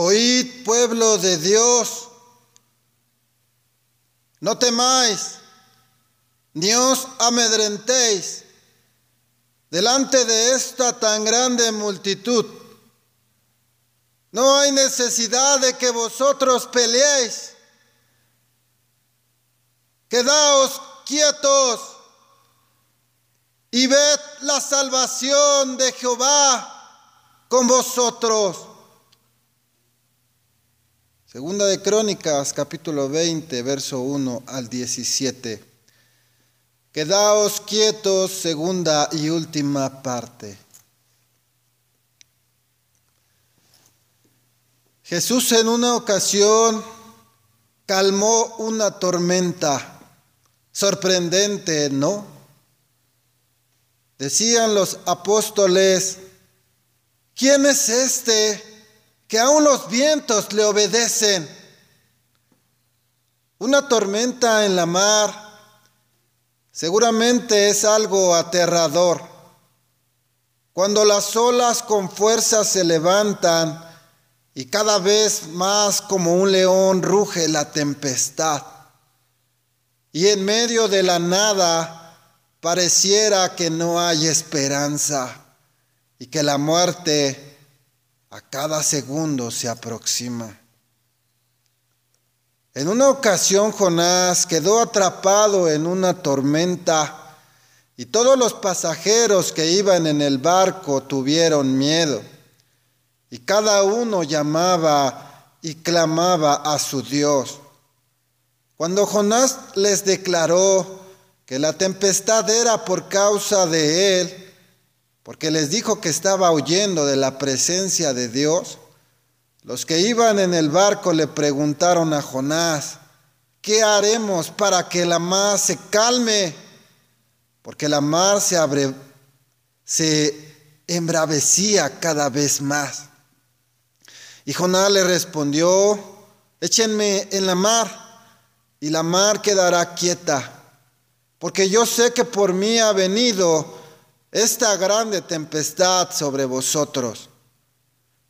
Oíd pueblo de Dios, no temáis, ni os amedrentéis delante de esta tan grande multitud. No hay necesidad de que vosotros peleéis. Quedaos quietos y ved la salvación de Jehová con vosotros. Segunda de Crónicas, capítulo 20, verso 1 al 17. Quedaos quietos, segunda y última parte. Jesús en una ocasión calmó una tormenta. Sorprendente, ¿no? Decían los apóstoles, ¿quién es este? Que aún los vientos le obedecen. Una tormenta en la mar seguramente es algo aterrador. Cuando las olas con fuerza se levantan y cada vez más como un león ruge la tempestad. Y en medio de la nada pareciera que no hay esperanza y que la muerte a cada segundo se aproxima. En una ocasión Jonás quedó atrapado en una tormenta y todos los pasajeros que iban en el barco tuvieron miedo y cada uno llamaba y clamaba a su Dios. Cuando Jonás les declaró que la tempestad era por causa de él, porque les dijo que estaba huyendo de la presencia de Dios. Los que iban en el barco le preguntaron a Jonás, ¿qué haremos para que la mar se calme? Porque la mar se, abre, se embravecía cada vez más. Y Jonás le respondió, échenme en la mar y la mar quedará quieta, porque yo sé que por mí ha venido esta grande tempestad sobre vosotros.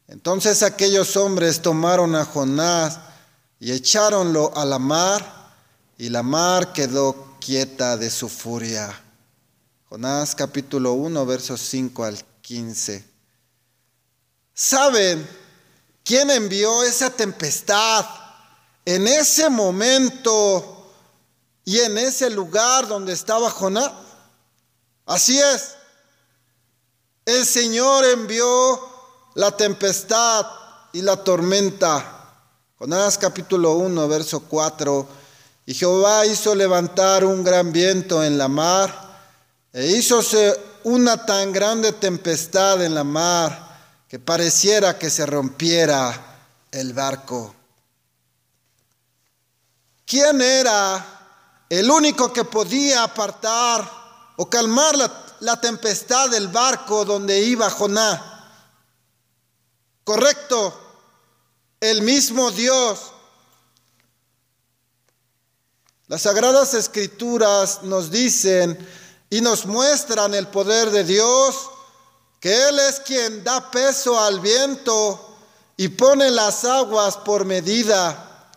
Entonces aquellos hombres tomaron a Jonás y echaronlo a la mar, y la mar quedó quieta de su furia. Jonás capítulo 1, versos 5 al 15. ¿Saben quién envió esa tempestad en ese momento y en ese lugar donde estaba Jonás? Así es, el Señor envió la tempestad y la tormenta. Jonás capítulo 1, verso 4. Y Jehová hizo levantar un gran viento en la mar, e hízose una tan grande tempestad en la mar que pareciera que se rompiera el barco. ¿Quién era el único que podía apartar o calmar la la tempestad del barco donde iba Jonás. Correcto, el mismo Dios. Las sagradas escrituras nos dicen y nos muestran el poder de Dios, que Él es quien da peso al viento y pone las aguas por medida.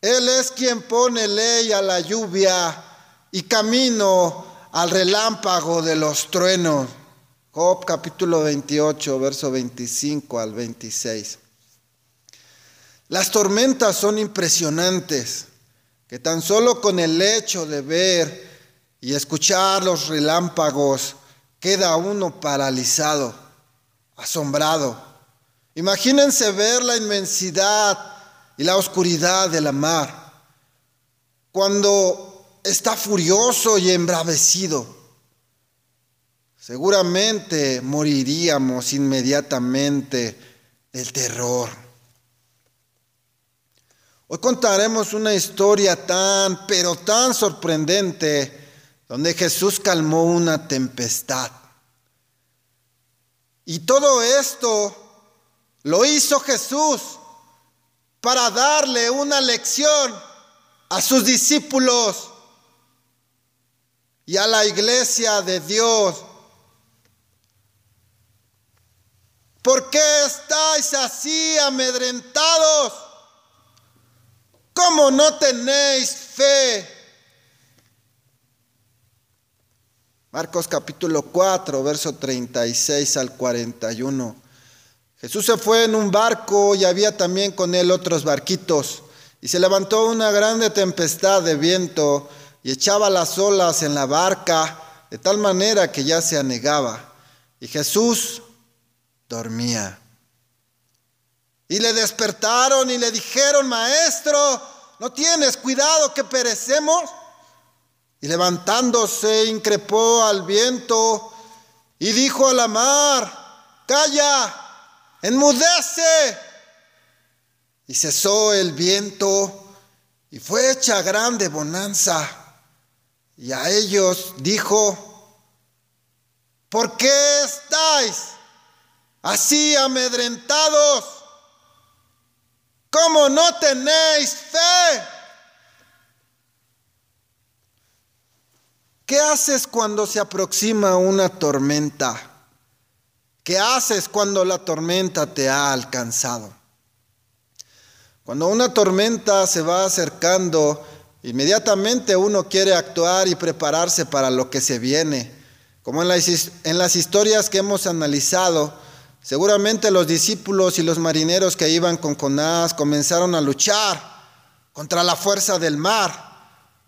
Él es quien pone ley a la lluvia y camino al relámpago de los truenos. Job capítulo 28, verso 25 al 26. Las tormentas son impresionantes, que tan solo con el hecho de ver y escuchar los relámpagos queda uno paralizado, asombrado. Imagínense ver la inmensidad y la oscuridad de la mar. Cuando está furioso y embravecido. Seguramente moriríamos inmediatamente del terror. Hoy contaremos una historia tan, pero tan sorprendente, donde Jesús calmó una tempestad. Y todo esto lo hizo Jesús para darle una lección a sus discípulos y a la iglesia de Dios. ¿Por qué estáis así amedrentados? ¿Cómo no tenéis fe? Marcos capítulo 4, verso 36 al 41. Jesús se fue en un barco y había también con él otros barquitos. Y se levantó una grande tempestad de viento y echaba las olas en la barca de tal manera que ya se anegaba. Y Jesús dormía. Y le despertaron y le dijeron, maestro, ¿no tienes cuidado que perecemos? Y levantándose increpó al viento y dijo a la mar, calla, enmudece. Y cesó el viento y fue hecha grande bonanza. Y a ellos dijo, ¿por qué estáis así amedrentados? ¿Cómo no tenéis fe? ¿Qué haces cuando se aproxima una tormenta? ¿Qué haces cuando la tormenta te ha alcanzado? Cuando una tormenta se va acercando, inmediatamente uno quiere actuar y prepararse para lo que se viene. Como en las, historias que hemos analizado, seguramente los discípulos y los marineros que iban con Jonás comenzaron a luchar contra la fuerza del mar,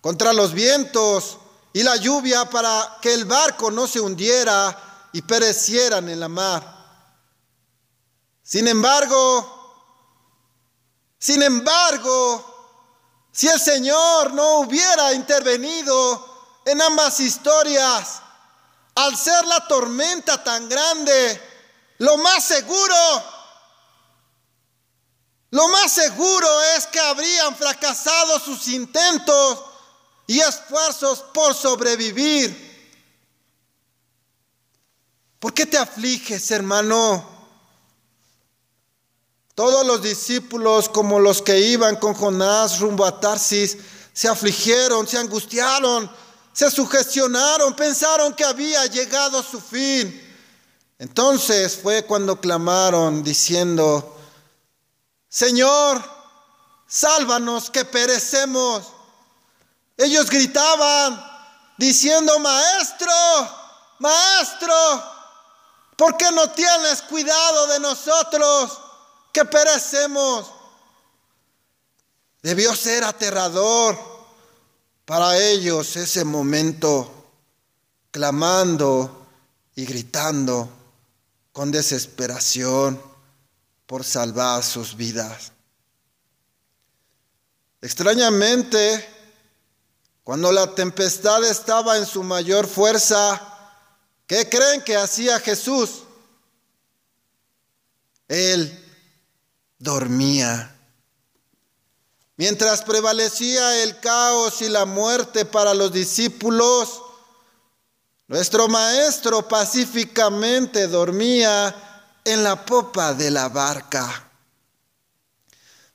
contra los vientos y la lluvia para que el barco no se hundiera y perecieran en la mar. Sin embargo, sin embargo, si el Señor no hubiera intervenido en ambas historias, al ser la tormenta tan grande, lo más seguro, lo más seguro es que habrían fracasado sus intentos y esfuerzos por sobrevivir. ¿Por qué te afliges, hermano? Todos los discípulos, como los que iban con Jonás rumbo a Tarsis, se afligieron, se angustiaron, se sugestionaron, pensaron que había llegado su fin. Entonces fue cuando clamaron diciendo, Señor, sálvanos que perecemos. Ellos gritaban diciendo, Maestro, Maestro, ¿por qué no tienes cuidado de nosotros? Que perecemos. Debió ser aterrador para ellos ese momento, clamando y gritando con desesperación por salvar sus vidas. Extrañamente, cuando la tempestad estaba en su mayor fuerza, ¿qué creen que hacía Jesús? Él dormía. Mientras prevalecía el caos y la muerte para los discípulos, nuestro maestro pacíficamente dormía en la popa de la barca.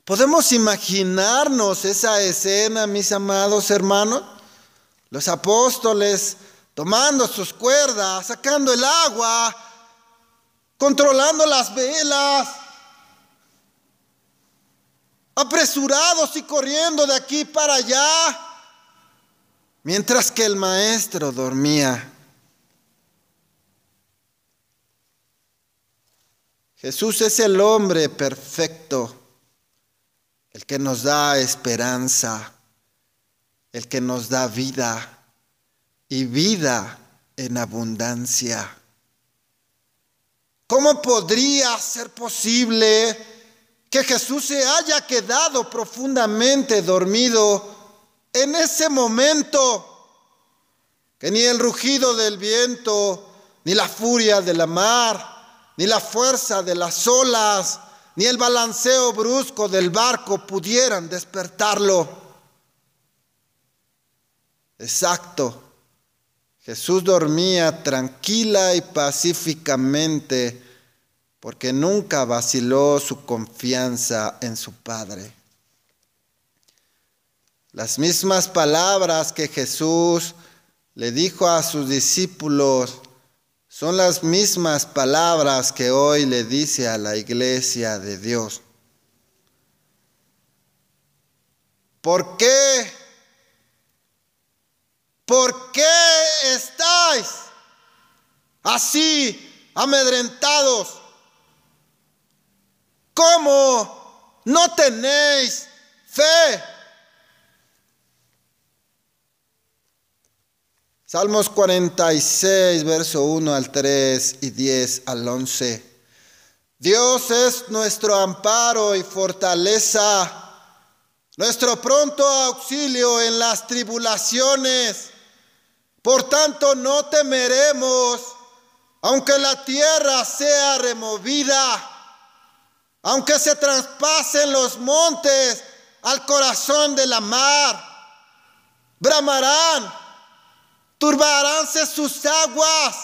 ¿Podemos imaginarnos esa escena, mis amados hermanos? Los apóstoles tomando sus cuerdas, sacando el agua, controlando las velas, apresurados y corriendo de aquí para allá, mientras que el maestro dormía. Jesús es el hombre perfecto, el que nos da esperanza, el que nos da vida y vida en abundancia. ¿Cómo podría ser posible que Jesús se haya quedado profundamente dormido en ese momento, que ni el rugido del viento, ni la furia de la mar, ni la fuerza de las olas, ni el balanceo brusco del barco pudieran despertarlo. Exacto. Jesús dormía tranquila y pacíficamente porque nunca vaciló su confianza en su Padre. Las mismas palabras que Jesús le dijo a sus discípulos son las mismas palabras que hoy le dice a la iglesia de Dios. ¿Por qué? ¿Por qué estáis así amedrentados? ¿Cómo no tenéis fe? Salmos 46, verso 1 al 3 y 10 al 11. Dios es nuestro amparo y fortaleza, nuestro pronto auxilio en las tribulaciones. Por tanto, no temeremos, aunque la tierra sea removida, aunque se traspasen los montes al corazón de la mar, bramarán turbaránse sus aguas,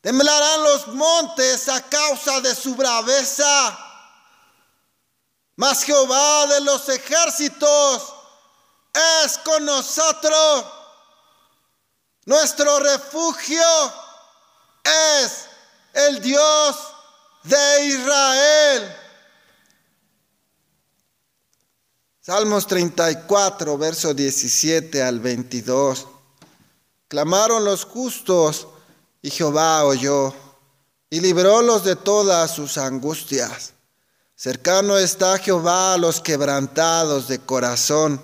temblarán los montes a causa de su braveza. Mas Jehová de los ejércitos es con nosotros. Nuestro refugio es el Dios de Israel. Salmos 34, verso 17 al 22. Clamaron los justos y Jehová oyó y librólos de todas sus angustias. Cercano está Jehová a los quebrantados de corazón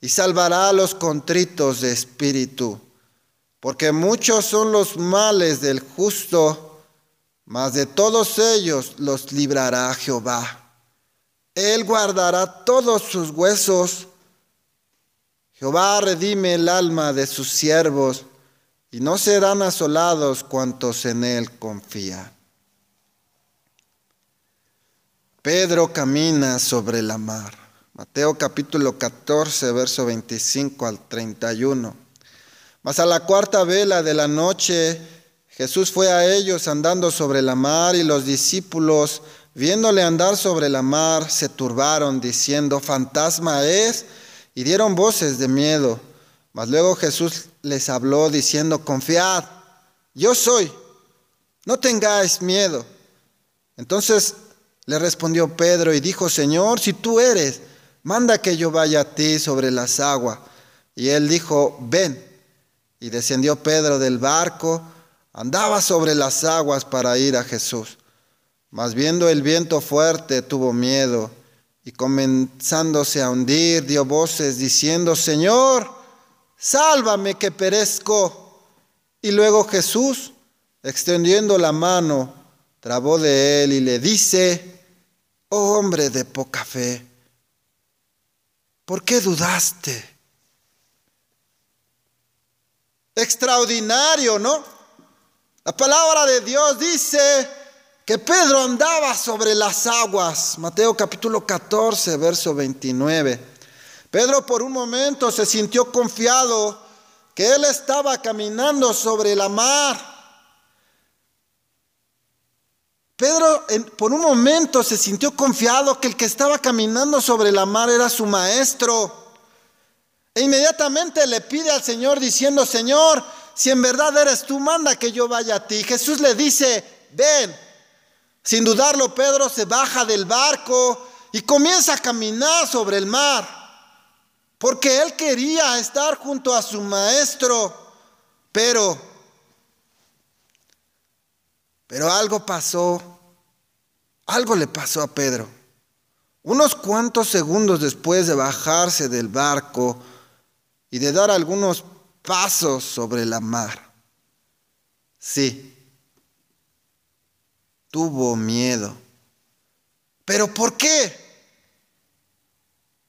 y salvará a los contritos de espíritu. Porque muchos son los males del justo, mas de todos ellos los librará Jehová. Él guardará todos sus huesos Jehová redime el alma de sus siervos y no serán asolados cuantos en él confían. Pedro camina sobre la mar. Mateo capítulo 14, verso 25 al 31. Mas a la cuarta vela de la noche Jesús fue a ellos andando sobre la mar y los discípulos, viéndole andar sobre la mar, se turbaron diciendo, fantasma es y dieron voces de miedo. Mas luego Jesús les habló diciendo, confiad, yo soy, no tengáis miedo. Entonces le respondió Pedro y dijo, Señor, si tú eres, manda que yo vaya a ti sobre las aguas. Y él dijo, ven. Y descendió Pedro del barco, andaba sobre las aguas para ir a Jesús. Mas viendo el viento fuerte, tuvo miedo y comenzándose a hundir, dio voces diciendo, Señor, sálvame que perezco. Y luego Jesús, extendiendo la mano, trabó de él y le dice, oh hombre de poca fe, ¿por qué dudaste? Extraordinario, ¿no? La palabra de Dios dice, que Pedro andaba sobre las aguas. Mateo capítulo 14, verso 29. Pedro por un momento se sintió confiado que él estaba caminando sobre la mar. Pedro por un momento se sintió confiado que el que estaba caminando sobre la mar era su maestro. E inmediatamente le pide al Señor diciendo, Señor, si en verdad eres tú, manda que yo vaya a ti. Jesús le dice, ven. Sin dudarlo, Pedro se baja del barco y comienza a caminar sobre el mar, porque él quería estar junto a su maestro, pero, pero algo pasó, algo le pasó a Pedro. Unos cuantos segundos después de bajarse del barco y de dar algunos pasos sobre la mar. Sí, tuvo miedo. ¿Pero por qué?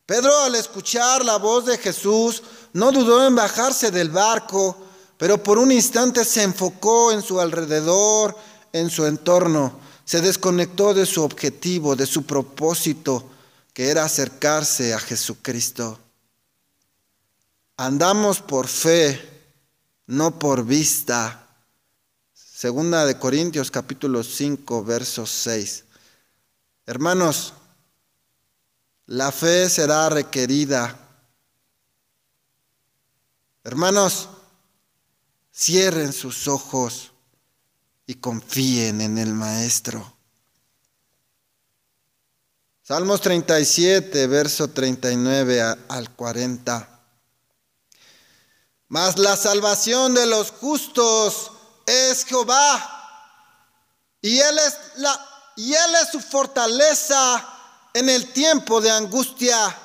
Pedro al escuchar la voz de Jesús no dudó en bajarse del barco, pero por un instante se enfocó en su alrededor, en su entorno. Se desconectó de su objetivo, de su propósito, que era acercarse a Jesucristo. Andamos por fe, no por vista. Segunda de Corintios capítulo 5, verso 6. Hermanos, la fe será requerida. Hermanos, cierren sus ojos. y confíen en el Maestro. Salmos 37, verso 39 al 40. Mas la salvación de los justos es Jehová, y él es, la, y él es su fortaleza en el tiempo de angustia.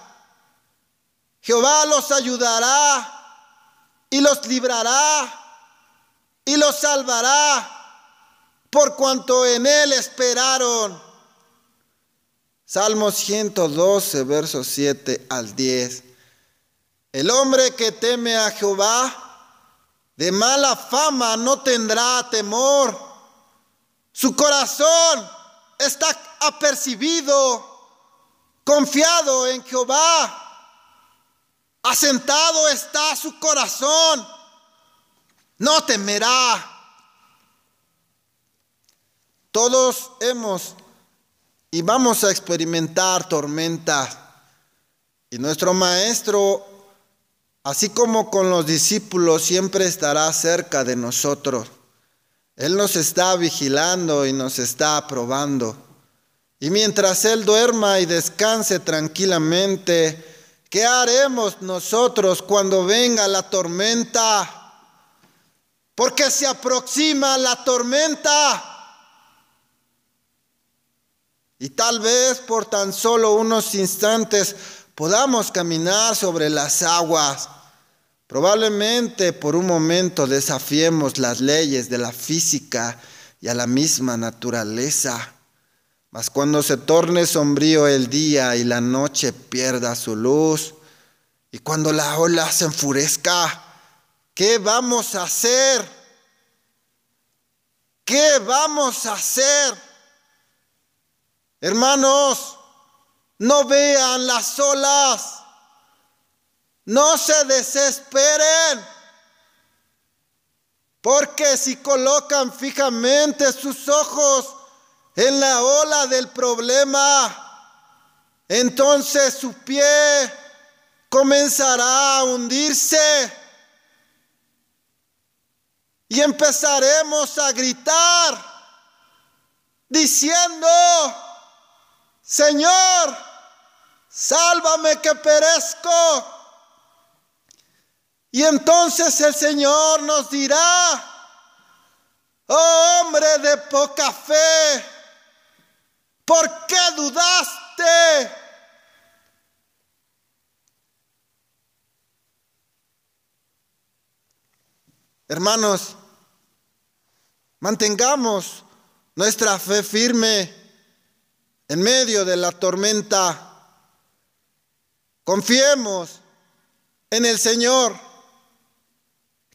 Jehová los ayudará y los librará y los salvará por cuanto en él esperaron. Salmos 112, versos 7 al 10. El hombre que teme a Jehová, de mala fama no tendrá temor. Su corazón está apercibido, confiado en Jehová. Asentado está su corazón, no temerá. Todos hemos y vamos a experimentar tormentas. Y nuestro Maestro, así como con los discípulos, siempre estará cerca de nosotros. Él nos está vigilando y nos está probando. Y mientras Él duerma y descanse tranquilamente, ¿qué haremos nosotros cuando venga la tormenta? Porque se aproxima la tormenta. Y tal vez por tan solo unos instantes podamos caminar sobre las aguas. Probablemente por un momento desafiemos las leyes de la física y a la misma naturaleza. Mas cuando se torne sombrío el día y la noche pierda su luz, y cuando la ola se enfurezca, ¿qué vamos a hacer? ¿Qué vamos a hacer? Hermanos, no vean las olas, no se desesperen, porque si colocan fijamente sus ojos en la ola del problema, entonces su pie comenzará a hundirse. Y empezaremos a gritar diciendo, Señor, sálvame que perezco. Y entonces el Señor nos dirá, oh hombre de poca fe, ¿por qué dudaste? Hermanos, mantengamos nuestra fe firme en medio de la tormenta. Confiemos en el Señor.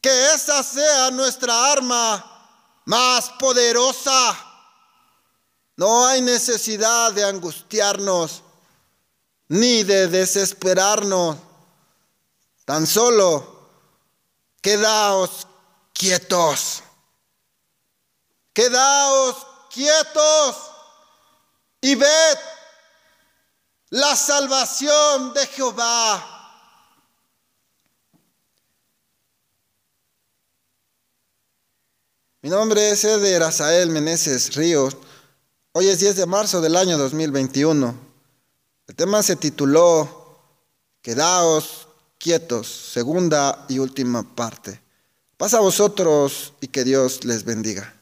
Que esa sea nuestra arma más poderosa. No hay necesidad de angustiarnos ni de desesperarnos. Tan solo quedaos quietos. Quedaos quietos y ved la salvación de Jehová. Mi nombre es Eder Asael Meneses Ríos. Hoy es 10 de marzo del año 2021. El tema se tituló Quedaos quietos, segunda y última parte. Pasa a vosotros y que Dios les bendiga.